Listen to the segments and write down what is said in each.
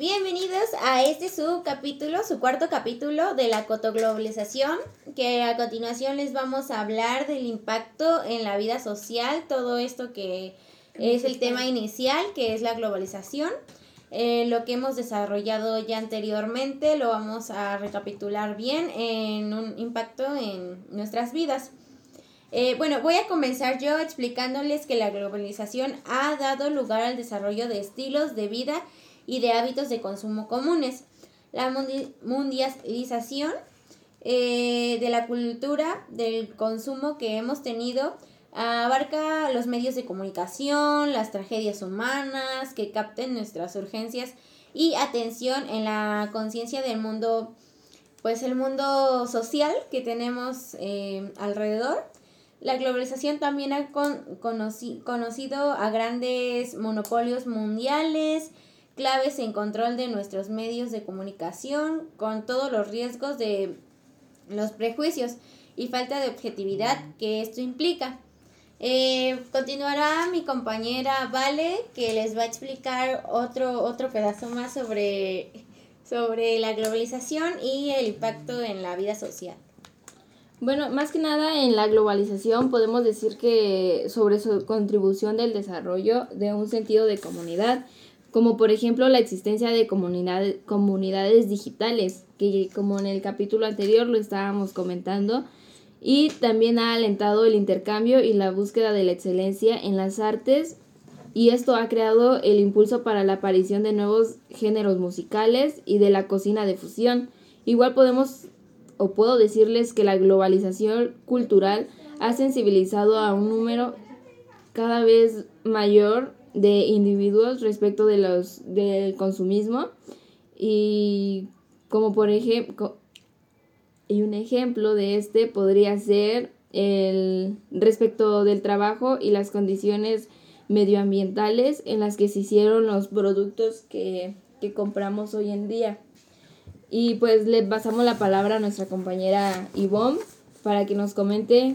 Bienvenidos a este su capítulo, su cuarto capítulo de la cotoglobalización, que a continuación les vamos a hablar del impacto en la vida social, todo esto que es el tema inicial, que es la globalización. Eh, lo que hemos desarrollado ya anteriormente lo vamos a recapitular bien en un impacto en nuestras vidas. Eh, bueno, voy a comenzar yo explicándoles que la globalización ha dado lugar al desarrollo de estilos de vida y de hábitos de consumo comunes. La mundialización eh, de la cultura del consumo que hemos tenido abarca los medios de comunicación, las tragedias humanas que capten nuestras urgencias y atención en la conciencia del mundo, pues el mundo social que tenemos eh, alrededor. La globalización también ha conocido a grandes monopolios mundiales, claves en control de nuestros medios de comunicación, con todos los riesgos de los prejuicios y falta de objetividad que esto implica. Eh, continuará mi compañera Vale, que les va a explicar otro, otro pedazo más sobre, sobre la globalización y el impacto en la vida social. Bueno, más que nada en la globalización podemos decir que sobre su contribución del desarrollo de un sentido de comunidad, como por ejemplo la existencia de comunidades, comunidades digitales, que como en el capítulo anterior lo estábamos comentando, y también ha alentado el intercambio y la búsqueda de la excelencia en las artes y esto ha creado el impulso para la aparición de nuevos géneros musicales y de la cocina de fusión. Igual podemos o puedo decirles que la globalización cultural ha sensibilizado a un número cada vez mayor de individuos respecto de los del consumismo y como por ejemplo y un ejemplo de este podría ser el respecto del trabajo y las condiciones medioambientales en las que se hicieron los productos que, que compramos hoy en día. Y pues le pasamos la palabra a nuestra compañera Ivonne para que nos comente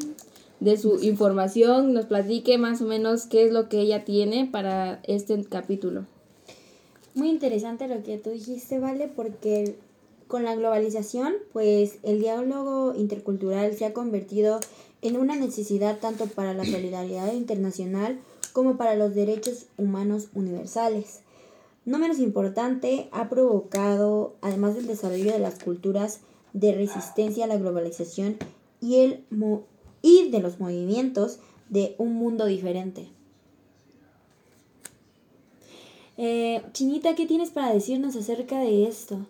de su información, nos platique más o menos qué es lo que ella tiene para este capítulo. Muy interesante lo que tú dijiste, ¿vale? Porque con la globalización, pues el diálogo intercultural se ha convertido en una necesidad tanto para la solidaridad internacional como para los derechos humanos universales. No menos importante, ha provocado, además del desarrollo de las culturas de resistencia a la globalización y, el y de los movimientos de un mundo diferente. Eh, Chinita, ¿qué tienes para decirnos acerca de esto?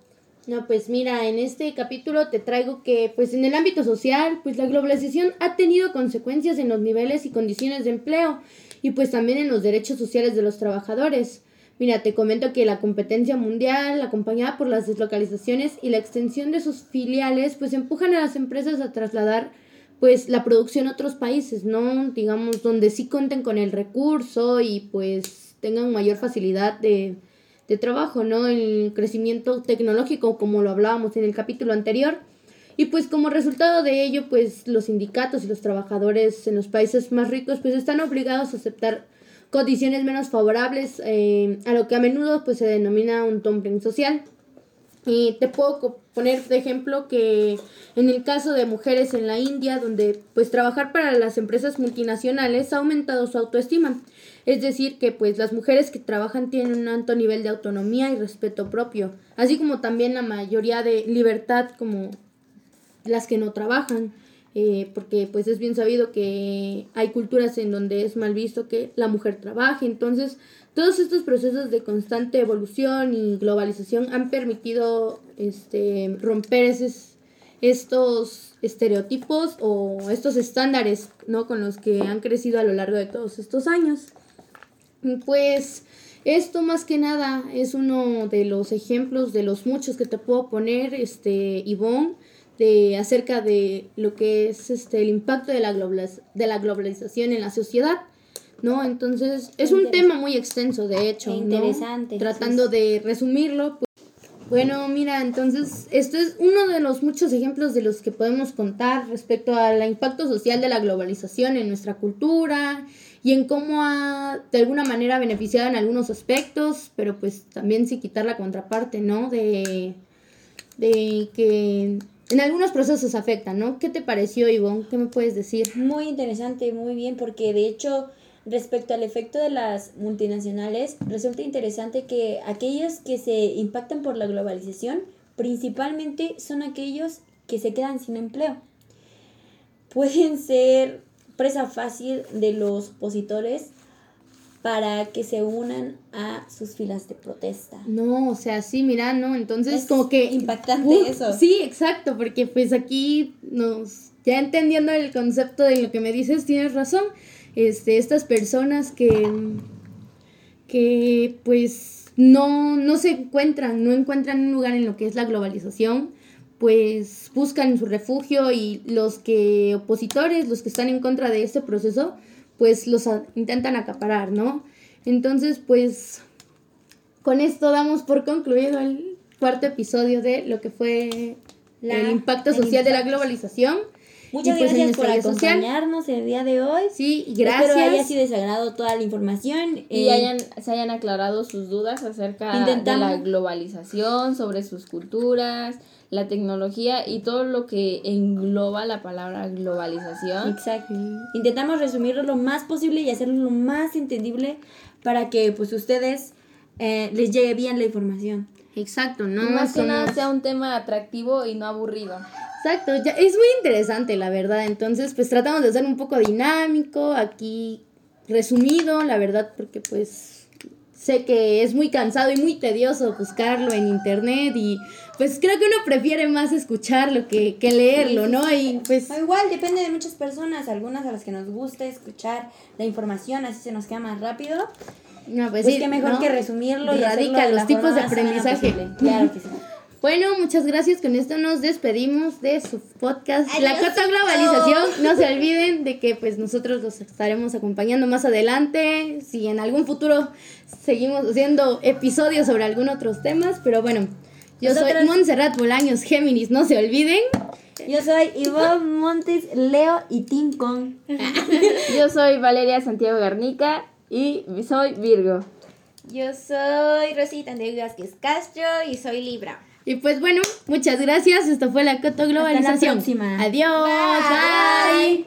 No, pues mira, en este capítulo te traigo que, pues en el ámbito social, pues la globalización ha tenido consecuencias en los niveles y condiciones de empleo y pues también en los derechos sociales de los trabajadores. Mira, te comento que la competencia mundial, acompañada por las deslocalizaciones y la extensión de sus filiales, pues empujan a las empresas a trasladar pues la producción a otros países, ¿no? Digamos, donde sí cuenten con el recurso y pues tengan mayor facilidad de, de trabajo, ¿no? El crecimiento tecnológico, como lo hablábamos en el capítulo anterior. Y pues como resultado de ello, pues los sindicatos y los trabajadores en los países más ricos pues están obligados a aceptar condiciones menos favorables eh, a lo que a menudo pues se denomina un dumping social. Y te puedo poner de ejemplo que en el caso de mujeres en la India, donde pues trabajar para las empresas multinacionales ha aumentado su autoestima. Es decir, que pues las mujeres que trabajan tienen un alto nivel de autonomía y respeto propio, así como también la mayoría de libertad como las que no trabajan. Eh, porque pues es bien sabido que hay culturas en donde es mal visto que la mujer trabaje, entonces todos estos procesos de constante evolución y globalización han permitido este, romper estos estereotipos o estos estándares ¿no? con los que han crecido a lo largo de todos estos años. Pues esto más que nada es uno de los ejemplos de los muchos que te puedo poner, este, Ivonne, de, acerca de lo que es este, el impacto de la, de la globalización en la sociedad. ¿No? Entonces, es un tema muy extenso, de hecho. interesante. Tratando de resumirlo, pues, Bueno, mira, entonces esto es uno de los muchos ejemplos de los que podemos contar respecto al impacto social de la globalización en nuestra cultura y en cómo ha de alguna manera beneficiado en algunos aspectos, pero pues también sin quitar la contraparte, ¿no? De, de que en algunos procesos afecta, ¿no? ¿Qué te pareció, Ivonne? ¿Qué me puedes decir? Muy interesante, muy bien, porque de hecho, respecto al efecto de las multinacionales, resulta interesante que aquellos que se impactan por la globalización, principalmente son aquellos que se quedan sin empleo. Pueden ser presa fácil de los opositores para que se unan a sus filas de protesta. No, o sea, sí, mira, ¿no? Entonces Es como que... impactante Uh, eso. Sí, exacto, porque pues aquí nos... Ya entendiendo el concepto de lo que me dices, tienes razón. Este, estas personas que... que pues no, no se encuentran, no encuentran un lugar en lo que es la globalización, pues buscan su refugio y los que opositores, los que están en contra de este proceso, pues los a- intentan acaparar, ¿no? Entonces, pues con esto damos por concluido el cuarto episodio de lo que fue La- el impacto el social de la globalización. Muchas pues, gracias por vida social. acompañarnos el día de hoy. Sí, y Espero haya gracias. sido de su agrado toda la información. Y Eh, hayan, se hayan aclarado sus dudas acerca de la globalización, sobre sus culturas, la tecnología y todo lo que engloba la palabra globalización. Exacto. Intentamos resumirlo lo más posible y hacerlo lo más entendible para que pues ustedes eh, les llegue bien la información. Exacto, ¿no? Y más que nada sea un tema atractivo y no aburrido. Exacto, ya, es muy interesante la verdad, entonces pues tratamos de hacer un poco dinámico, aquí resumido, la verdad, porque pues sé que es muy cansado y muy tedioso buscarlo en internet y pues creo que uno prefiere más escucharlo que, que leerlo, ¿no? Y pues O igual depende de muchas personas, algunas a las que nos gusta escuchar la información, así se nos queda más rápido. no, pues, Pues, sí, qué mejor ¿no? que resumirlo y Radica los tipos de aprendizaje. Claro que sí. Bueno, muchas gracias. Con esto nos despedimos de su podcast La. Cota Globalización. No se olviden de que pues nosotros los estaremos acompañando más adelante. Si en algún futuro seguimos haciendo episodios sobre algún otros temas. Pero bueno, yo soy Montserrat Bolaños Géminis. No se olviden. Yo soy Ivonne Montes, Leo y Tim Kong. Yo soy Valeria Santiago Garnica y soy Virgo. Yo soy Rosita de Vázquez Castro y soy Libra. Y pues bueno, muchas gracias. Esto fue La Cota Globalización. próxima. Adiós. Bye. bye.